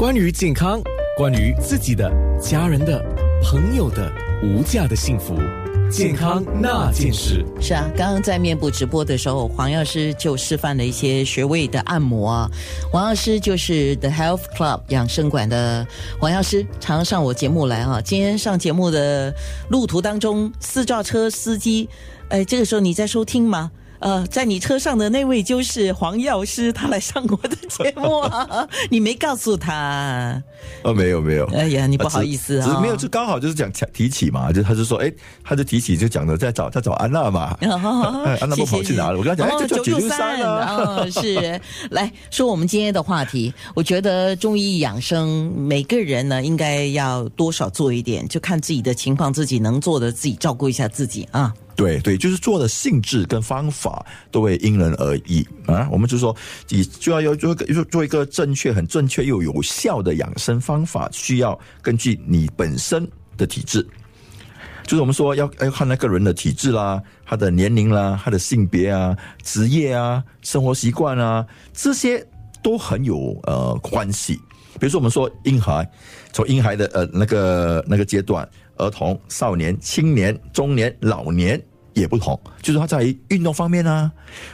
关于健康，关于自己的、家人的、朋友的无价的幸福，健康那件事。是啊，刚刚在面部直播的时候，黄药师就示范了一些穴位的按摩啊。黄药师就是 The Health Club 养生馆的黄药师，常常上我节目来啊。今天上节目的路途当中，私照车司机，哎，这个时候你在收听吗？呃，在你车上的那位就是黄药师，他来上我的节目啊，你没告诉他？哦，没有没有。哎呀，你不好意思啊，只是没有，就刚好就是讲提起嘛，就他就说，哎，他就提起就讲的在找在找安娜嘛，安娜不跑去哪了？我跟他讲，哎，就叫九六三啊，是 来说我们今天的话题。我觉得中医养生，每个人呢应该要多少做一点，就看自己的情况，自己能做的自己照顾一下自己啊。对对，就是做的性质跟方法都会因人而异啊。我们就说，你就要要做一个做一个正确、很正确又有效的养生方法，需要根据你本身的体质。就是我们说要要看那个人的体质啦，他的年龄啦，他的性别啊、职业啊、生活习惯啊，这些都很有呃关系。比如说，我们说婴孩，从婴孩的呃那个那个阶段，儿童、少年、青年、中年、老年。也不同，就是他在运动方面啊，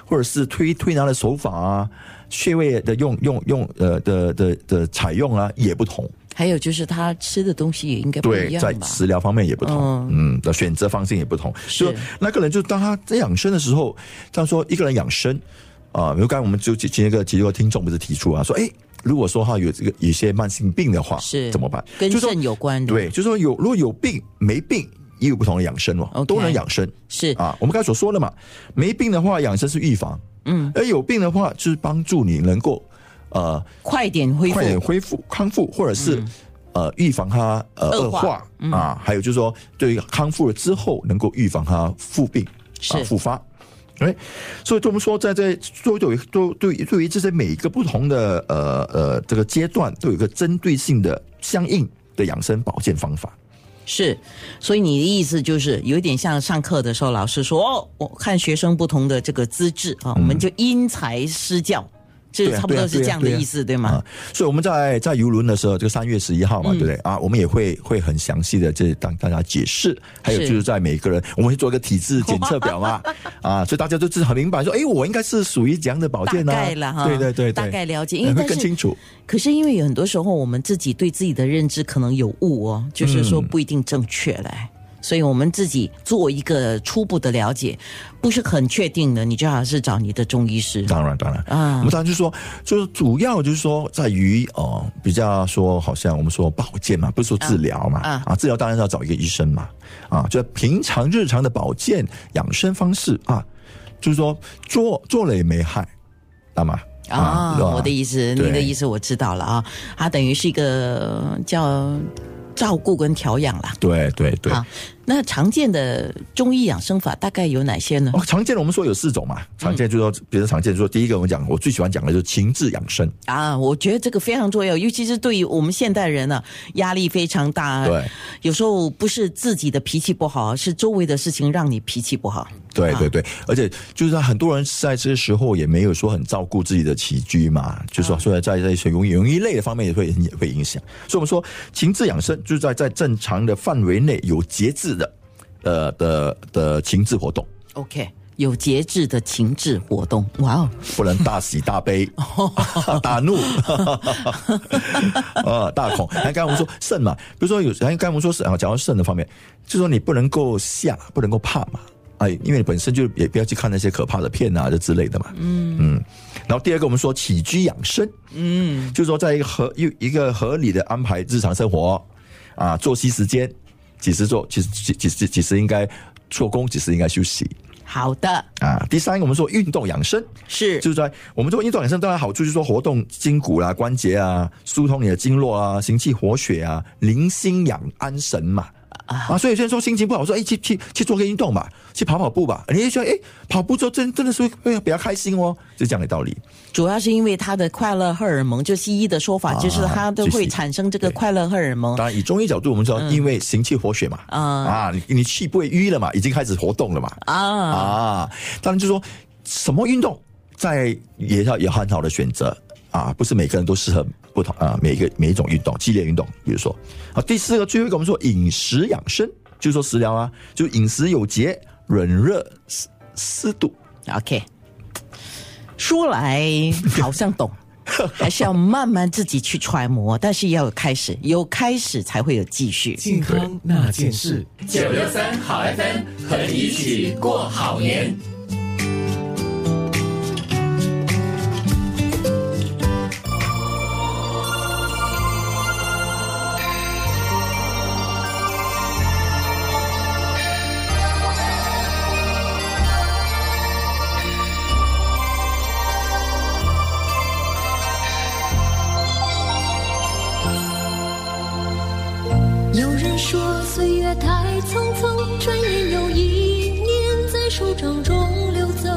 或者是推推拿的手法啊，穴位的用用用呃的的的采用啊，也不同。还有就是他吃的东西也应该不一样在食疗方面也不同，嗯，的选择方向也不同。是那个人，就当他在养生的时候，他说一个人养生啊，比如刚才我们就今天一个几个听众不是提出啊，说哎，如果说哈有这个一些慢性病的话，是怎么办？跟肾有关的，对，就是说有如果有病没病。也有不同的养生哦，都能养生是啊。我们刚才所说的嘛，没病的话养生是预防，嗯，而有病的话就是帮助你能够呃快点恢复、快点恢复康复，或者是呃预防它呃恶化啊。还有就是说，对于康复了之后能够预防它复病啊复发。哎，所以我们说，在这都有都对对于这些每一个不同的呃呃这个阶段，都有一个针对性的相应的养生保健方法。是，所以你的意思就是有点像上课的时候，老师说哦，我看学生不同的这个资质啊，我们就因材施教。这差不多是这样的意思，对吗？所以我们在在游轮的时候，就三月十一号嘛，对不对啊？我们也会会很详细的这当大家解释，还有就是在每一个人，我们会做一个体质检测表嘛，啊，所以大家都是很明白，说，哎，我应该是属于怎样的保健呢？大概了哈，对对对，大概了解，因为会更清楚。可是因为有很多时候，我们自己对自己的认知可能有误哦，就是说不一定正确嘞。所以我们自己做一个初步的了解，不是很确定的，你最好是找你的中医师。当然，当然。啊，我们当然就是说，就是主要就是说，在于哦，比较说，好像我们说保健嘛，不是说治疗嘛。啊，治疗当然要找一个医生嘛。啊，就平常日常的保健养生方式啊，就是说做做了也没害，知道吗？啊，我的意思，你的意思我知道了啊，它等于是一个叫照顾跟调养啦。对对对。那常见的中医养生法大概有哪些呢？哦，常见的我们说有四种嘛。常见就是说，比如常见就说，第一个我们讲，我最喜欢讲的就是情志养生啊。我觉得这个非常重要，尤其是对于我们现代人呢，压力非常大。对，有时候不是自己的脾气不好，是周围的事情让你脾气不好。对对对，而且就是很多人在这个时候也没有说很照顾自己的起居嘛，就是说，所以在这些容易容易累的方面也会也会影响。所以我们说情志养生就是在在正常的范围内有节制。的呃的的情志活动，OK，有节制的情志活动，哇哦，不能大喜大悲，大怒，啊，大恐。还刚才我们说肾嘛，比如说有，还刚才我们说是啊，讲到肾的方面，就说你不能够吓，不能够怕嘛，哎，因为你本身就也不要去看那些可怕的片啊，这之类的嘛，嗯嗯。然后第二个我们说起居养生，嗯，就是说在一个合一一个合理的安排日常生活啊，作息时间。几时做？几几时几时应该做工？几时应该休息？好的啊。第三个，我们说运动养生是，就是在我们做运动养生，当然好处就是说活动筋骨啦、关节啊，疏通你的经络啊，行气活血啊，宁心养安神嘛。啊，所以有些人说心情不好，说哎，去去去做个运动吧，去跑跑步吧。你也说哎，跑步之后真真的是会比较开心哦，就这样的道理。主要是因为他的快乐荷尔蒙，就西医的说法就是它都会产生这个快乐荷尔蒙。当然，以中医角度，我们说因为行气活血嘛，啊。啊，你你气不会淤了嘛，已经开始活动了嘛，啊。啊，当然就说什么运动在也要有很好的选择啊，不是每个人都适合。不同啊，每一个每一种运动，激烈运动，比如说，好，第四个最后一个我们说饮食养生，就是说食疗啊，就饮食有节，冷热适适度。OK，说来好像懂，还是要慢慢自己去揣摩，但是要有开始，有开始才会有继续。健康那件事，九六三好 FM 和你一起过好年。岁月太匆匆，转眼又一年在手掌中流走。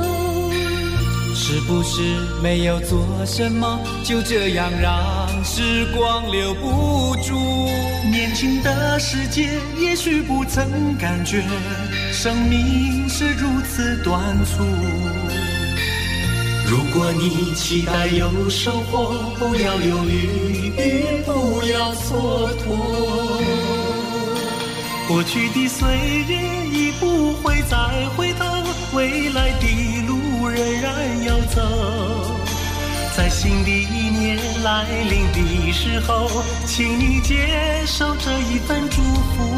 是不是没有做什么，就这样让时光留不住？年轻的世界，也许不曾感觉生命是如此短促。如果你期待有收获，不要犹豫，不要蹉跎。过去的岁月已不会再回头，未来的路仍然要走。在新的一年来临的时候，请你接受这一份祝福。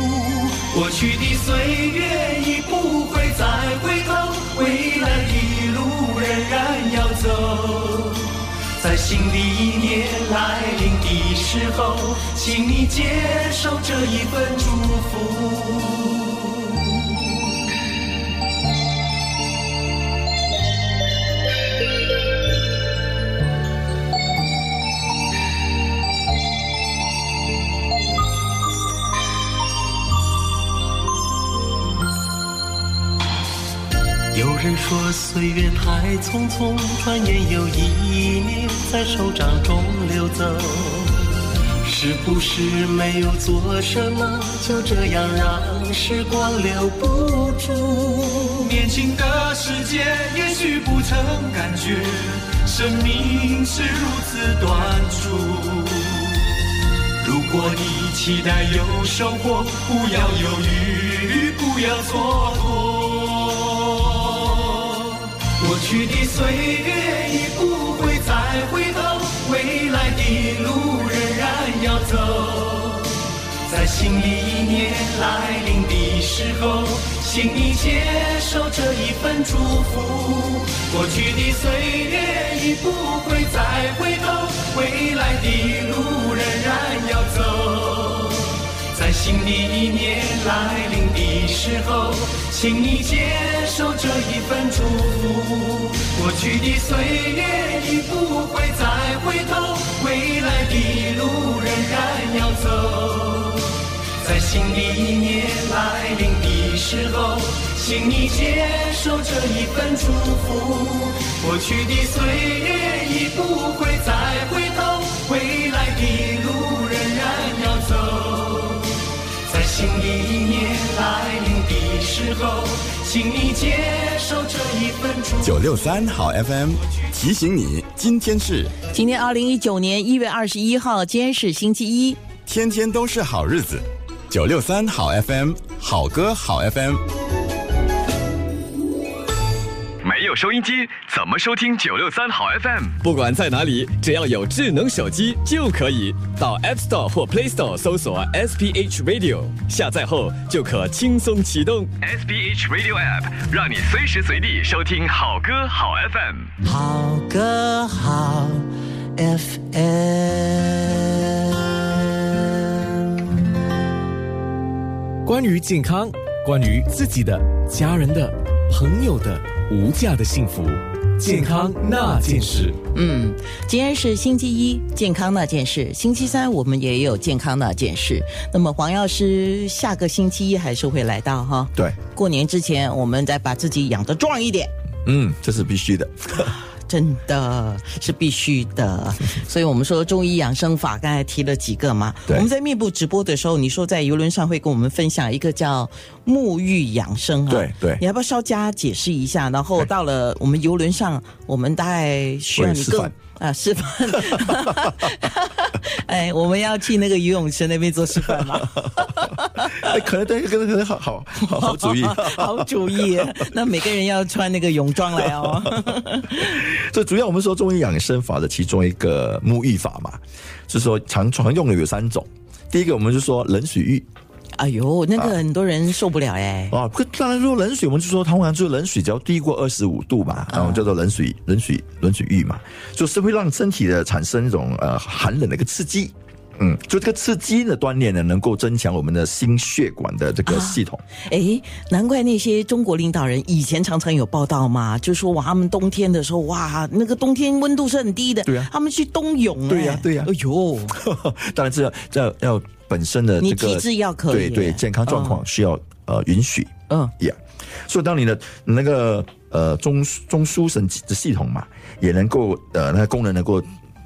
过去的岁月已不会再回头，时候，请你接受这一份祝福。有人说岁月太匆匆，转眼又一年在手掌中流走。是不是没有做什么，就这样让时光留不住？年轻的世界，也许不曾感觉生命是如此短促。如果你期待有收获，不要犹豫，不要蹉跎。过去的岁月已不会再回头，未来的路要走。在新的一年来临的时候，请你接受这一份祝福。过去的岁月已不会再回头，未来的路仍然要走。在新的一年来临的时候，请你接受这一份祝福。过去的岁月已不会再回头，的路仍然要走。在新的一年来临的时候，请你接受这一份祝福。过去的岁月已不会再回头，未来的路仍然要走。在新的一年来临的时候，请你接受这一份祝福。九六三好 FM 提醒你，今天是今天二零一九年一月二十一号，今天是星期一。天天都是好日子。九六三好 FM 好歌好 FM。收音机，怎么收听九六三好 FM？不管在哪里，只要有智能手机就可以到 App Store 或 Play Store 搜索 SPH Radio，下载后就可轻松启动。SPH Radio App 让你随时随地收听好歌好 FM。好歌好 FM。关于健康，关于自己的、家人的、朋友的无价的幸福，健康那件事。嗯，今天是星期一，健康那件事。星期三我们也有健康那件事。那么黄药师下个星期一还是会来到哈。对，过年之前，我们再把自己养得壮一点。嗯，这是必须的。真的是必须的，所以我们说中医养生法，刚才提了几个嘛。对我们在面部直播的时候，你说在游轮上会跟我们分享一个叫沐浴养生啊，对对你要不要稍加解释一下？然后到了我们游轮上，我们大概需要你啊，示范。哎，我们要去那个游泳池那边做示范吗？哎，可能对，可能可能好好好好主意。好主意。那每个人要穿那个泳装来哦。这主要我们说中医养生法的其中一个沐浴法嘛，就是说常常用的有三种。第一个，我们就说冷水浴。哎呦，那个很多人受不了哎。啊，不，当然说冷水，我们就说通常就是冷水，只要低过二十五度嘛，然后叫做冷水冷水冷水浴嘛，就是会让身体的产生一种呃寒冷的一个刺激。嗯，就这个刺激的锻炼呢，能够增强我们的心血管的这个系统。哎，难怪那些中国领导人以前常常有报道嘛，就说哇，他们冬天的时候哇，那个冬天温度是很低的，对啊，他们去冬泳，对呀，对呀，哎呦，当然这要这要本身的你体质要可以，对对，健康状况需要呃允许，嗯，呀，所以当你的那个呃中中枢神的系统嘛，也能够呃那个功能能够。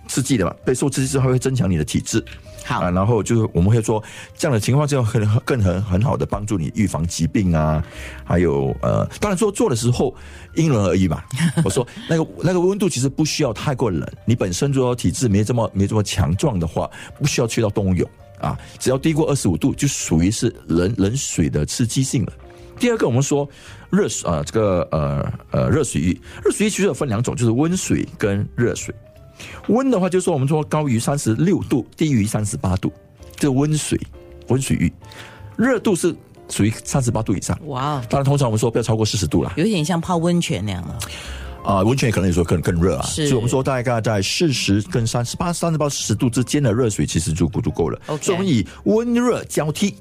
刺激的嘛，被受刺激之后会增强你的体质，好啊，然后就是我们会说这样的情况就很更很很好的帮助你预防疾病啊，还有呃，当然说做的时候因人而异嘛。我说那个那个温度其实不需要太过冷，你本身就说体质没这么没这么强壮的话，不需要去到冬泳啊，只要低过二十五度就属于是冷冷水的刺激性了。第二个我们说热水啊，这个呃呃热水浴，热水浴其实有分两种，就是温水跟热水。温的话，就是说我们说高于三十六度，低于三十八度，这温水温水浴。热度是属于三十八度以上。哇！当然，通常我们说不要超过四十度啦。有点像泡温泉那样了。啊，温泉可能有时候更更热啊。是。所以我们说大概在四十跟三十八、三十八、四十度之间的热水，其实就足够了。所以我们以温热交替。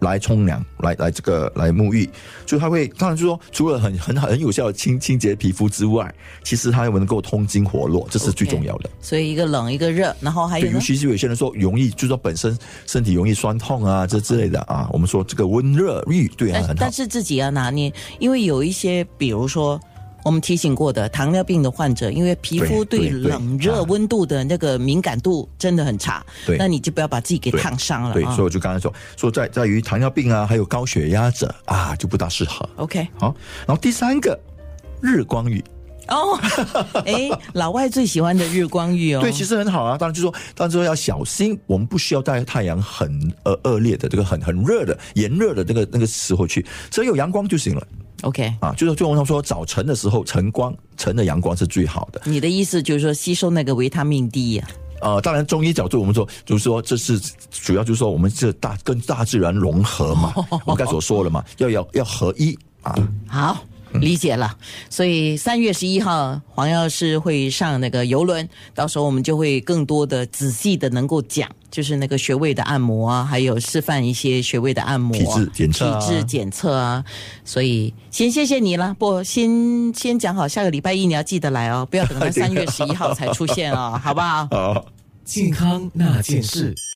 来冲凉，来来这个来沐浴，就它会，当然就是说，除了很很很有效的清清洁皮肤之外，其实它又能够通经活络，这是最重要的。所以一个冷一个热，然后还有，尤其是有些人说容易，就是说本身身体容易酸痛啊，这之类的啊，我们说这个温热浴对很好。但是自己要拿捏，因为有一些，比如说。我们提醒过的糖尿病的患者，因为皮肤对冷热温度的那个敏感度真的很差，对，那你就不要把自己给烫伤了。对，所以我就刚才说，说在在于糖尿病啊，还有高血压者啊，就不大适合。OK，好，然后第三个日光浴。哦，哎，老外最喜欢的日光浴哦。对，其实很好啊。当然就说，当然说要小心，我们不需要在太阳很呃恶劣的这个很很热的炎热的那个那个时候去，只要有阳光就行了。OK，啊，就是就我们说早晨的时候晨光晨的阳光是最好的。你的意思就是说吸收那个维他命 D 呀？呃，当然中医角度我们说就是说这是主要就是说我们这大跟大自然融合嘛，我刚才所说了嘛，要要要合一啊。好。理解了，所以三月十一号黄药师会上那个游轮，到时候我们就会更多的仔细的能够讲，就是那个穴位的按摩啊，还有示范一些穴位的按摩、体质检测、体质检测啊。所以先谢谢你了，不先先讲好，下个礼拜一你要记得来哦，不要等到三月十一号才出现哦，好不好？好，健康那件事。